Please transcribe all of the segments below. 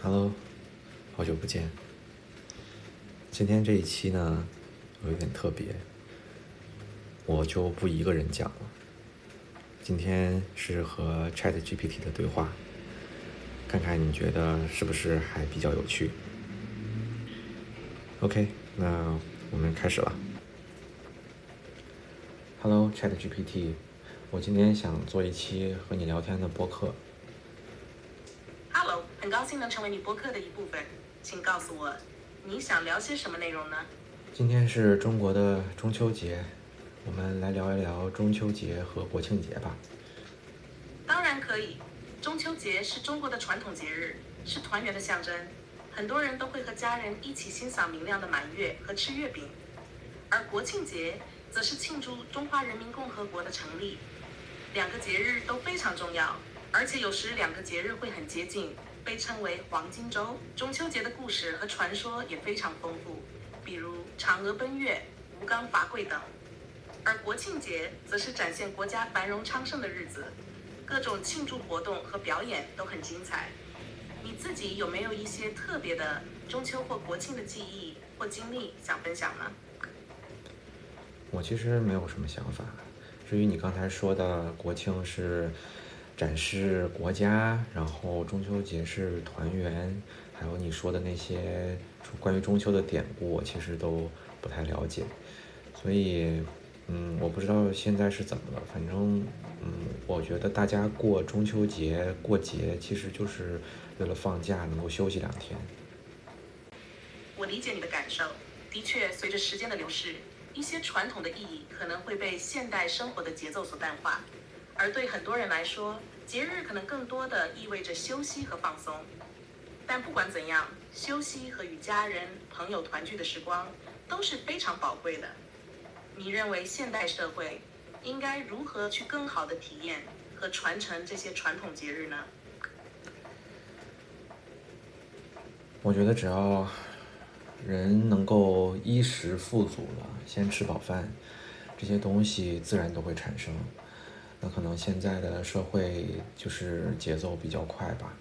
Hello，好久不见。今天这一期呢，有一点特别，我就不一个人讲了。今天是和 Chat GPT 的对话，看看你觉得是不是还比较有趣？OK，那我们开始了。Hello，Chat GPT，我今天想做一期和你聊天的播客。高兴能成为你播客的一部分，请告诉我，你想聊些什么内容呢？今天是中国的中秋节，我们来聊一聊中秋节和国庆节吧。当然可以。中秋节是中国的传统节日，是团圆的象征，很多人都会和家人一起欣赏明亮的满月和吃月饼。而国庆节则是庆祝中华人民共和国的成立。两个节日都非常重要，而且有时两个节日会很接近，被称为黄金周。中秋节的故事和传说也非常丰富，比如嫦娥奔月、吴刚伐桂等。而国庆节则是展现国家繁荣昌盛的日子，各种庆祝活动和表演都很精彩。你自己有没有一些特别的中秋或国庆的记忆或经历想分享呢？我其实没有什么想法。至于你刚才说的国庆是展示国家，然后中秋节是团圆，还有你说的那些关于中秋的典故，我其实都不太了解。所以，嗯，我不知道现在是怎么了。反正，嗯，我觉得大家过中秋节、过节，其实就是为了放假，能够休息两天。我理解你的感受。的确，随着时间的流逝，一些传统的意义可能会被现代生活的节奏所淡化，而对很多人来说，节日可能更多的意味着休息和放松。但不管怎样，休息和与家人、朋友团聚的时光都是非常宝贵的。你认为现代社会应该如何去更好的体验和传承这些传统节日呢？我觉得只要人能够衣食富足了，先吃饱饭，这些东西自然都会产生。那可能现在的社会就是节奏比较快吧，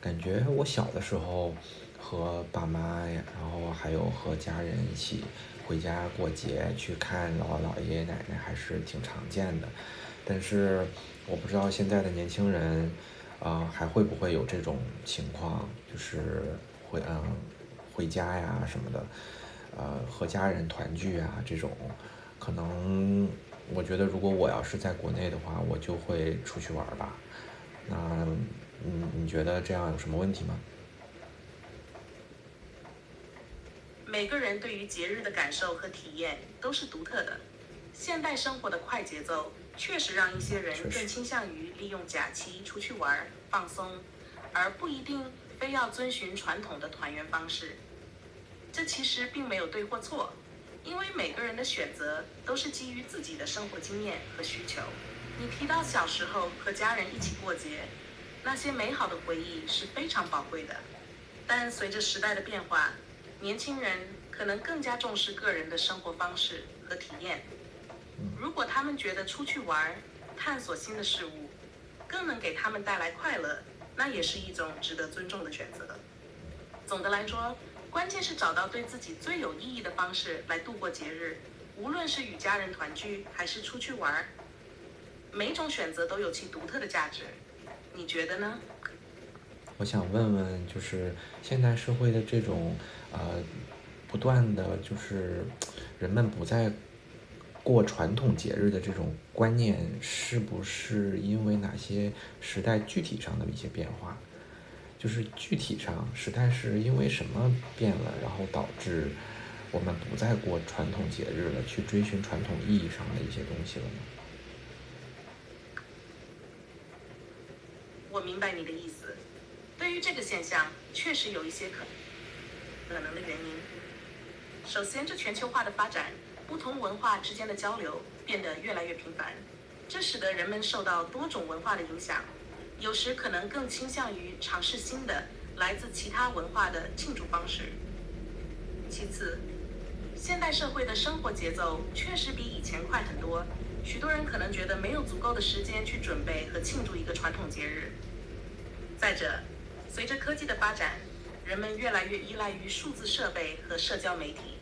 感觉我小的时候和爸妈呀，然后还有和家人一起回家过节去看姥姥姥爷爷奶奶还是挺常见的。但是我不知道现在的年轻人，啊、还会不会有这种情况，就是回嗯回家呀什么的，呃和家人团聚啊这种，可能我觉得如果我要是在国内的话，我就会出去玩儿吧。那嗯你觉得这样有什么问题吗？每个人对于节日的感受和体验都是独特的。现代生活的快节奏确实让一些人更倾向于利用假期出去玩儿放松，而不一定非要遵循传统的团圆方式。这其实并没有对或错，因为每个人的选择都是基于自己的生活经验和需求。你提到小时候和家人一起过节，那些美好的回忆是非常宝贵的。但随着时代的变化，年轻人可能更加重视个人的生活方式和体验。如果他们觉得出去玩、探索新的事物，更能给他们带来快乐，那也是一种值得尊重的选择。总的来说，关键是找到对自己最有意义的方式来度过节日，无论是与家人团聚还是出去玩儿，每种选择都有其独特的价值。你觉得呢？我想问问，就是现代社会的这种呃，不断的就是人们不再过传统节日的这种观念，是不是因为哪些时代具体上的一些变化？就是具体上时代是因为什么变了，然后导致我们不再过传统节日了，去追寻传统意义上的一些东西了呢？我明白你的意思。对于这个现象，确实有一些可可能的原因。首先，这全球化的发展，不同文化之间的交流变得越来越频繁，这使得人们受到多种文化的影响，有时可能更倾向于尝试新的来自其他文化的庆祝方式。其次，现代社会的生活节奏确实比以前快很多，许多人可能觉得没有足够的时间去准备和庆祝一个传统节日。再者，随着科技的发展，人们越来越依赖于数字设备和社交媒体，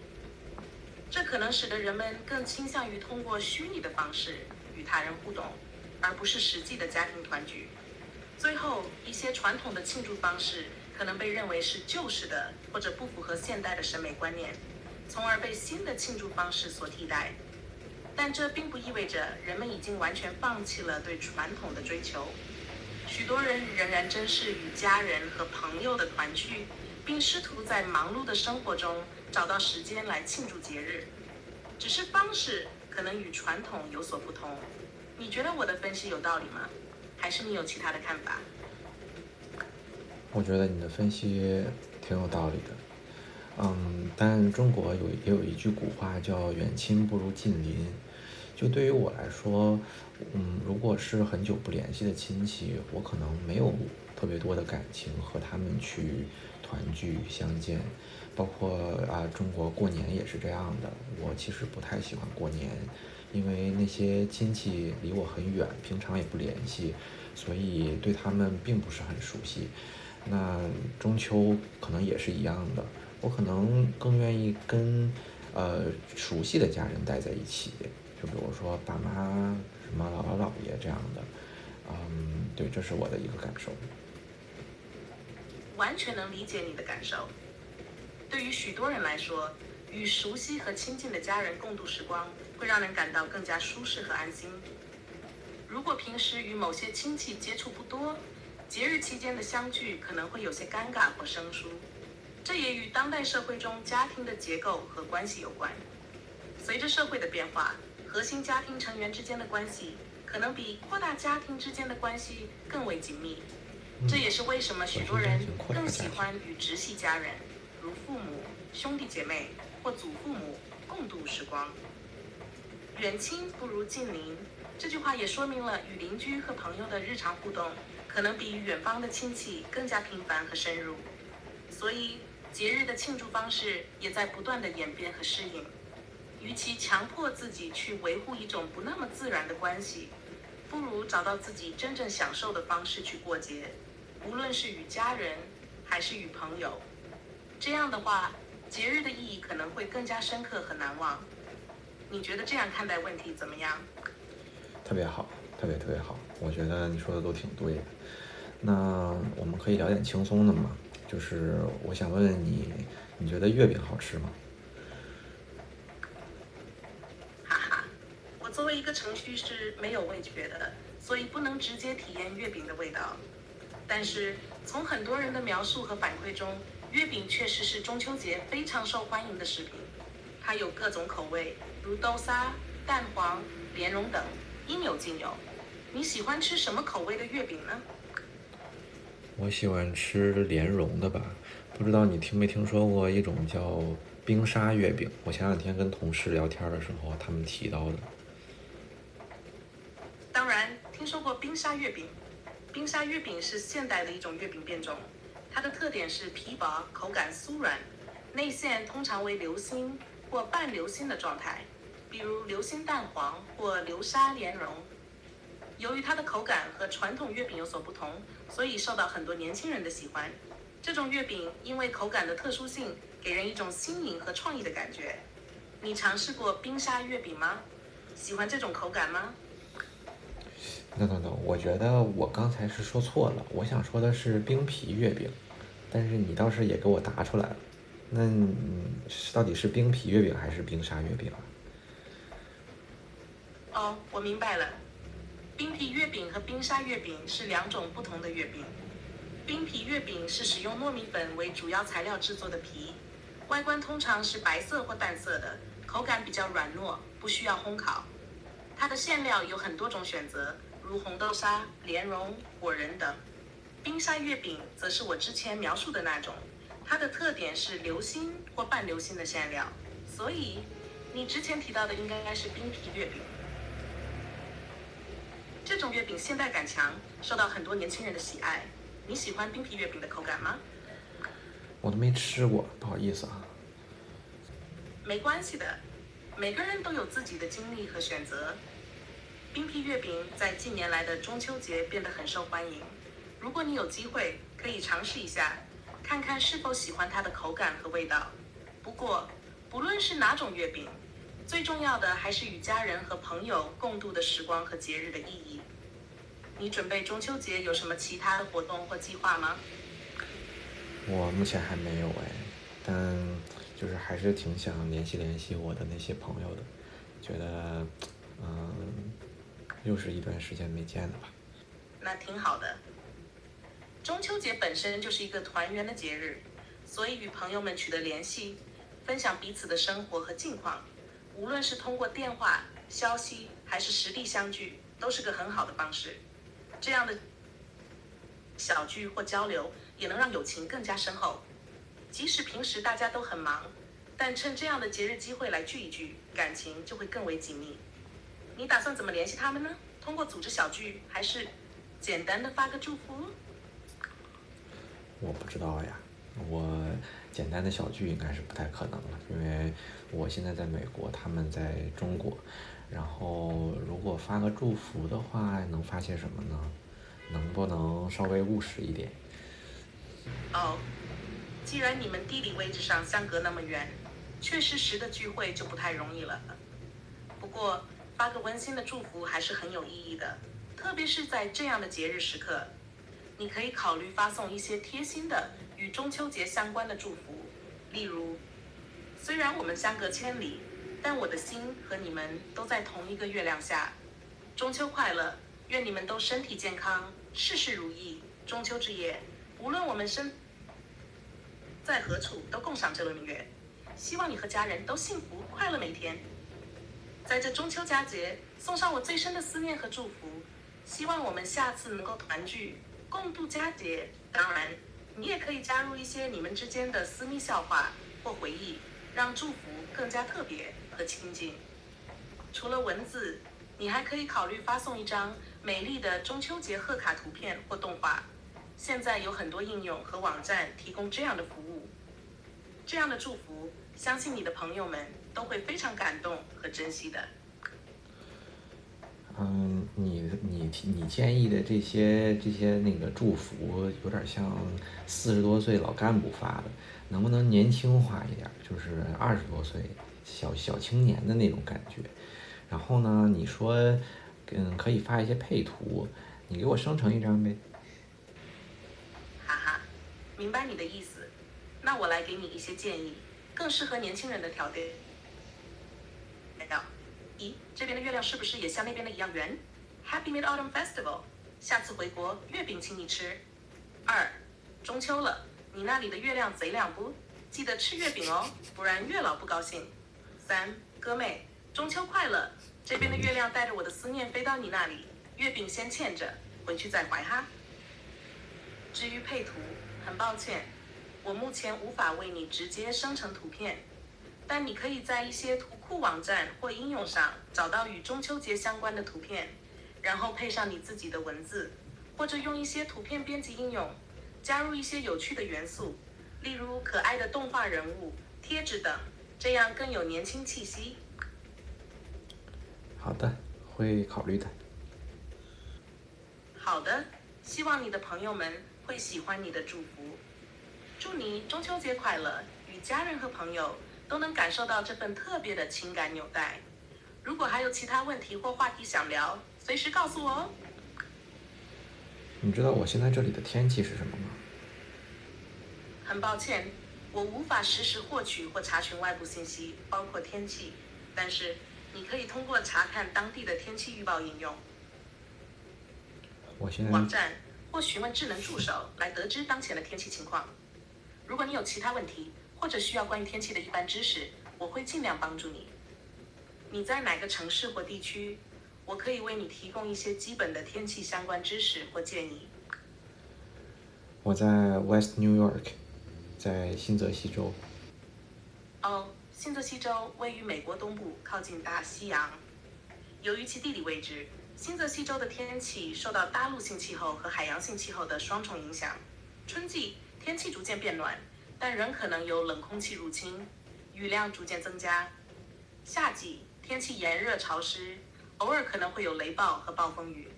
这可能使得人们更倾向于通过虚拟的方式与他人互动，而不是实际的家庭团聚。最后，一些传统的庆祝方式可能被认为是旧式的或者不符合现代的审美观念，从而被新的庆祝方式所替代。但这并不意味着人们已经完全放弃了对传统的追求。许多人仍然珍视与家人和朋友的团聚，并试图在忙碌的生活中找到时间来庆祝节日，只是方式可能与传统有所不同。你觉得我的分析有道理吗？还是你有其他的看法？我觉得你的分析挺有道理的。嗯，但中国有也有一句古话叫“远亲不如近邻”。就对于我来说，嗯，如果是很久不联系的亲戚，我可能没有特别多的感情和他们去团聚相见。包括啊，中国过年也是这样的。我其实不太喜欢过年，因为那些亲戚离我很远，平常也不联系，所以对他们并不是很熟悉。那中秋可能也是一样的。我可能更愿意跟，呃，熟悉的家人待在一起，就比如说爸妈、什么姥姥姥爷这样的，嗯，对，这是我的一个感受。完全能理解你的感受。对于许多人来说，与熟悉和亲近的家人共度时光，会让人感到更加舒适和安心。如果平时与某些亲戚接触不多，节日期间的相聚可能会有些尴尬或生疏。这也与当代社会中家庭的结构和关系有关。随着社会的变化，核心家庭成员之间的关系可能比扩大家庭之间的关系更为紧密。这也是为什么许多人更喜欢与直系家人，如父母、兄弟姐妹或祖父母共度时光。远亲不如近邻，这句话也说明了与邻居和朋友的日常互动可能比远方的亲戚更加频繁和深入。所以。节日的庆祝方式也在不断的演变和适应。与其强迫自己去维护一种不那么自然的关系，不如找到自己真正享受的方式去过节，无论是与家人还是与朋友。这样的话，节日的意义可能会更加深刻和难忘。你觉得这样看待问题怎么样？特别好，特别特别好。我觉得你说的都挺对的。那我们可以聊点轻松的吗？就是我想问问你，你觉得月饼好吃吗？哈哈，我作为一个程序是没有味觉的，所以不能直接体验月饼的味道。但是从很多人的描述和反馈中，月饼确实是中秋节非常受欢迎的食品。它有各种口味，如豆沙、蛋黄、莲蓉等，应有尽有。你喜欢吃什么口味的月饼呢？我喜欢吃莲蓉的吧，不知道你听没听说过一种叫冰沙月饼？我前两天跟同事聊天的时候，他们提到的。当然听说过冰沙月饼，冰沙月饼是现代的一种月饼变种，它的特点是皮薄、口感酥软，内馅通常为流心或半流心的状态，比如流心蛋黄或流沙莲蓉。由于它的口感和传统月饼有所不同。所以受到很多年轻人的喜欢。这种月饼因为口感的特殊性，给人一种新颖和创意的感觉。你尝试过冰沙月饼吗？喜欢这种口感吗？no no no，我觉得我刚才是说错了，我想说的是冰皮月饼。但是你倒是也给我答出来了。那到底是冰皮月饼还是冰沙月饼啊？哦，我明白了。冰皮月饼和冰沙月饼是两种不同的月饼。冰皮月饼是使用糯米粉为主要材料制作的皮，外观通常是白色或淡色的，口感比较软糯，不需要烘烤。它的馅料有很多种选择，如红豆沙、莲蓉、果仁等。冰沙月饼则是我之前描述的那种，它的特点是流心或半流心的馅料，所以你之前提到的应该应该是冰皮月饼。这种月饼现代感强，受到很多年轻人的喜爱。你喜欢冰皮月饼的口感吗？我都没吃过，不好意思啊。没关系的，每个人都有自己的经历和选择。冰皮月饼在近年来的中秋节变得很受欢迎。如果你有机会，可以尝试一下，看看是否喜欢它的口感和味道。不过，不论是哪种月饼，最重要的还是与家人和朋友共度的时光和节日的意义。你准备中秋节有什么其他的活动或计划吗？我目前还没有哎，但就是还是挺想联系联系我的那些朋友的，觉得，嗯，又是一段时间没见了吧。那挺好的。中秋节本身就是一个团圆的节日，所以与朋友们取得联系，分享彼此的生活和近况，无论是通过电话、消息还是实地相聚，都是个很好的方式。这样的小聚或交流，也能让友情更加深厚。即使平时大家都很忙，但趁这样的节日机会来聚一聚，感情就会更为紧密。你打算怎么联系他们呢？通过组织小聚，还是简单的发个祝福？我不知道呀，我简单的小聚应该是不太可能了，因为我现在在美国，他们在中国。然后，如果发个祝福的话，能发些什么呢？能不能稍微务实一点？哦，既然你们地理位置上相隔那么远，确实时的聚会就不太容易了。不过，发个温馨的祝福还是很有意义的，特别是在这样的节日时刻，你可以考虑发送一些贴心的与中秋节相关的祝福，例如，虽然我们相隔千里。但我的心和你们都在同一个月亮下，中秋快乐！愿你们都身体健康，事事如意。中秋之夜，无论我们身在何处，都共赏这轮明月。希望你和家人都幸福快乐每天。在这中秋佳节，送上我最深的思念和祝福。希望我们下次能够团聚，共度佳节。当然，你也可以加入一些你们之间的私密笑话或回忆，让祝福更加特别。和亲近。除了文字，你还可以考虑发送一张美丽的中秋节贺卡图片或动画。现在有很多应用和网站提供这样的服务。这样的祝福，相信你的朋友们都会非常感动和珍惜的。嗯，你你建议的这些这些那个祝福，有点像四十多岁老干部发的，能不能年轻化一点？就是二十多岁。小小青年的那种感觉，然后呢，你说，嗯，可以发一些配图，你给我生成一张呗。哈哈，明白你的意思，那我来给你一些建议，更适合年轻人的条件。一，这边的月亮是不是也像那边的一样圆？Happy Mid Autumn Festival，下次回国月饼请你吃。二，中秋了，你那里的月亮贼亮不？记得吃月饼哦，不然月老不高兴。三哥妹，中秋快乐！这边的月亮带着我的思念飞到你那里，月饼先欠着，回去再怀哈。至于配图，很抱歉，我目前无法为你直接生成图片，但你可以在一些图库网站或应用上找到与中秋节相关的图片，然后配上你自己的文字，或者用一些图片编辑应用，加入一些有趣的元素，例如可爱的动画人物、贴纸等。这样更有年轻气息。好的，会考虑的。好的，希望你的朋友们会喜欢你的祝福。祝你中秋节快乐，与家人和朋友都能感受到这份特别的情感纽带。如果还有其他问题或话题想聊，随时告诉我哦。你知道我现在这里的天气是什么吗？很抱歉。我无法实时获取或查询外部信息，包括天气，但是你可以通过查看当地的天气预报应用、我现在网站或询问智能助手来得知当前的天气情况。如果你有其他问题或者需要关于天气的一般知识，我会尽量帮助你。你在哪个城市或地区？我可以为你提供一些基本的天气相关知识或建议。我在 West New York。在新泽西州。哦，新泽西州位于美国东部，靠近大西洋。由于其地理位置，新泽西州的天气受到大陆性气候和海洋性气候的双重影响。春季天气逐渐变暖，但仍可能有冷空气入侵，雨量逐渐增加。夏季天气炎热潮湿，偶尔可能会有雷暴和暴风雨。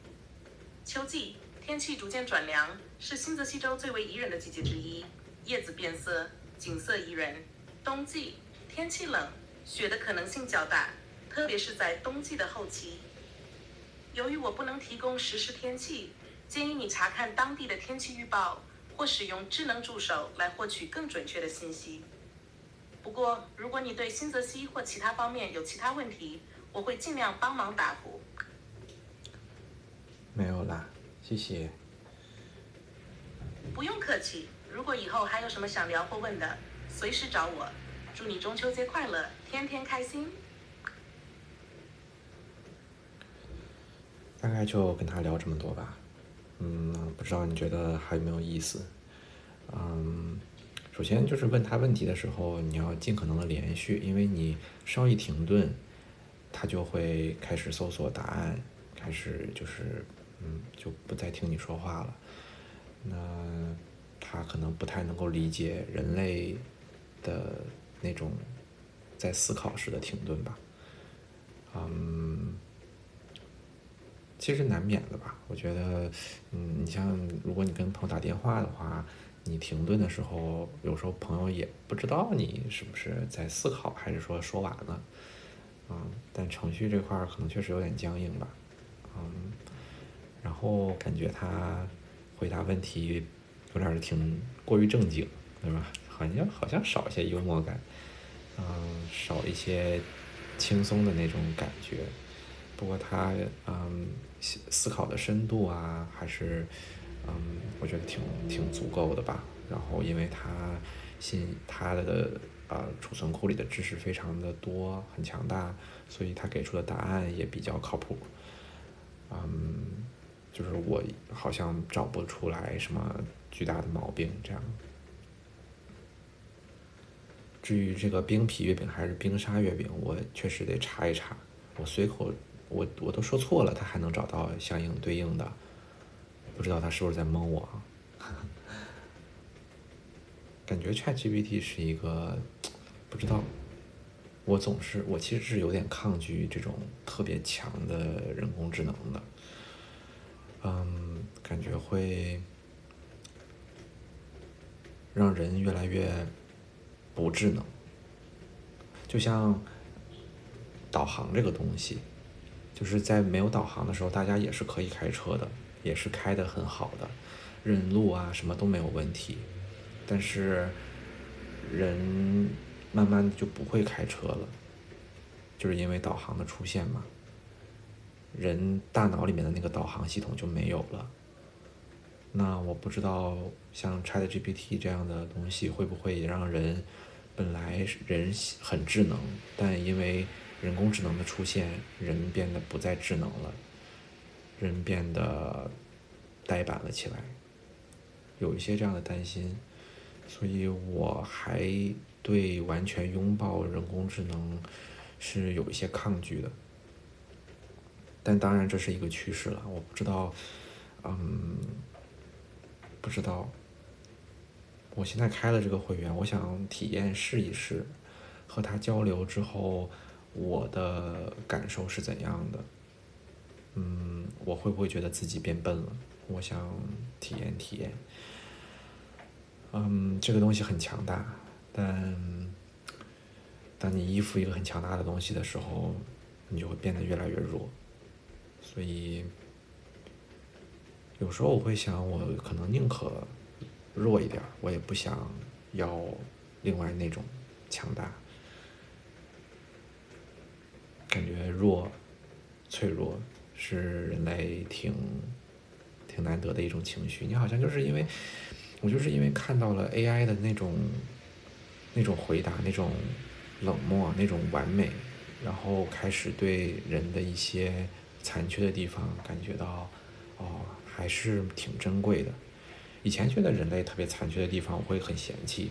秋季天气逐渐转凉，是新泽西州最为宜人的季节之一。叶子变色，景色宜人。冬季天气冷，雪的可能性较大，特别是在冬季的后期。由于我不能提供实时天气，建议你查看当地的天气预报，或使用智能助手来获取更准确的信息。不过，如果你对新泽西或其他方面有其他问题，我会尽量帮忙答复。没有啦，谢谢。不用客气。如果以后还有什么想聊或问的，随时找我。祝你中秋节快乐，天天开心。大概就跟他聊这么多吧。嗯，不知道你觉得还有没有意思？嗯。首先就是问他问题的时候，你要尽可能的连续，因为你稍一停顿，他就会开始搜索答案，开始就是嗯就不再听你说话了。那他可能不太能够理解人类的那种在思考时的停顿吧。嗯，其实难免的吧。我觉得，嗯，你像如果你跟朋友打电话的话。你停顿的时候，有时候朋友也不知道你是不是在思考，还是说说完了，嗯，但程序这块儿可能确实有点僵硬吧，嗯，然后感觉他回答问题有点儿挺过于正经，对吧？好像好像少一些幽默感，嗯，少一些轻松的那种感觉。不过他嗯思思考的深度啊，还是。嗯，我觉得挺挺足够的吧。然后，因为他信他的呃储存库里的知识非常的多，很强大，所以他给出的答案也比较靠谱。嗯，就是我好像找不出来什么巨大的毛病这样。至于这个冰皮月饼还是冰沙月饼，我确实得查一查。我随口我我都说错了，他还能找到相应对应的。不知道他是不是在蒙我啊？感觉 ChatGPT 是一个不知道。我总是我其实是有点抗拒这种特别强的人工智能的。嗯，感觉会让人越来越不智能。就像导航这个东西，就是在没有导航的时候，大家也是可以开车的。也是开的很好的，认路啊什么都没有问题，但是人慢慢就不会开车了，就是因为导航的出现嘛，人大脑里面的那个导航系统就没有了。那我不知道像 ChatGPT 这样的东西会不会也让人本来人很智能，但因为人工智能的出现，人变得不再智能了。人变得呆板了起来，有一些这样的担心，所以我还对完全拥抱人工智能是有一些抗拒的。但当然这是一个趋势了，我不知道，嗯，不知道。我现在开了这个会员，我想体验试一试，和他交流之后，我的感受是怎样的。嗯，我会不会觉得自己变笨了？我想体验体验。嗯，这个东西很强大，但当你依附一个很强大的东西的时候，你就会变得越来越弱。所以，有时候我会想，我可能宁可弱一点，我也不想要另外那种强大。感觉弱，脆弱。是人类挺挺难得的一种情绪。你好像就是因为，我就是因为看到了 AI 的那种那种回答，那种冷漠，那种完美，然后开始对人的一些残缺的地方感觉到，哦，还是挺珍贵的。以前觉得人类特别残缺的地方，我会很嫌弃，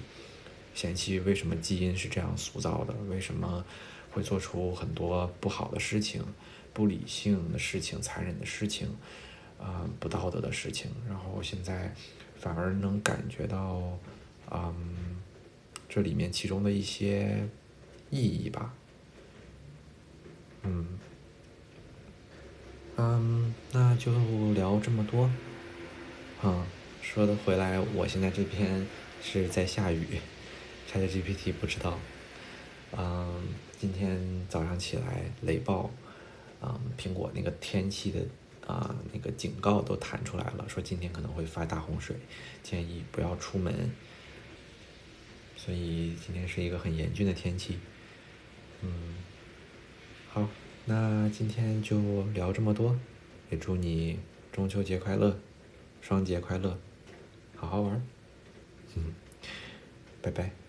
嫌弃为什么基因是这样塑造的，为什么会做出很多不好的事情。不理性的事情、残忍的事情，啊，不道德的事情，然后现在反而能感觉到，嗯，这里面其中的一些意义吧，嗯，嗯，那就聊这么多，嗯，说的回来，我现在这边是在下雨，ChatGPT 不知道。嗯，今天早上起来雷暴，嗯，苹果那个天气的啊那个警告都弹出来了，说今天可能会发大洪水，建议不要出门。所以今天是一个很严峻的天气。嗯，好，那今天就聊这么多，也祝你中秋节快乐，双节快乐，好好玩儿。嗯，拜拜。